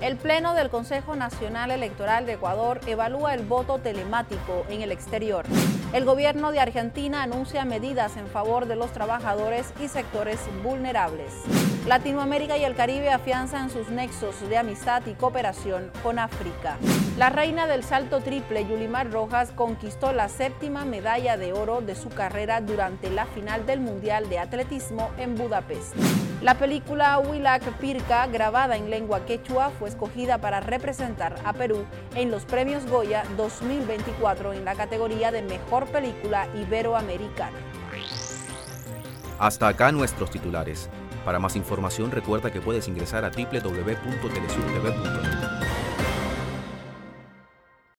El Pleno del Consejo Nacional Electoral de Ecuador evalúa el voto telemático en el exterior. El gobierno de Argentina anuncia medidas en favor de los trabajadores y sectores vulnerables. Latinoamérica y el Caribe afianzan sus nexos de amistad y cooperación con África. La reina del salto triple, Yulimar Rojas, conquistó la séptima medalla de oro de su carrera durante la final del Mundial de Atletismo en Budapest. La película Huilac Pirca, grabada en lengua quechua, fue escogida para representar a Perú en los premios Goya 2024 en la categoría de Mejor Película Iberoamericana. Hasta acá nuestros titulares. Para más información recuerda que puedes ingresar a www.telesurtv.net.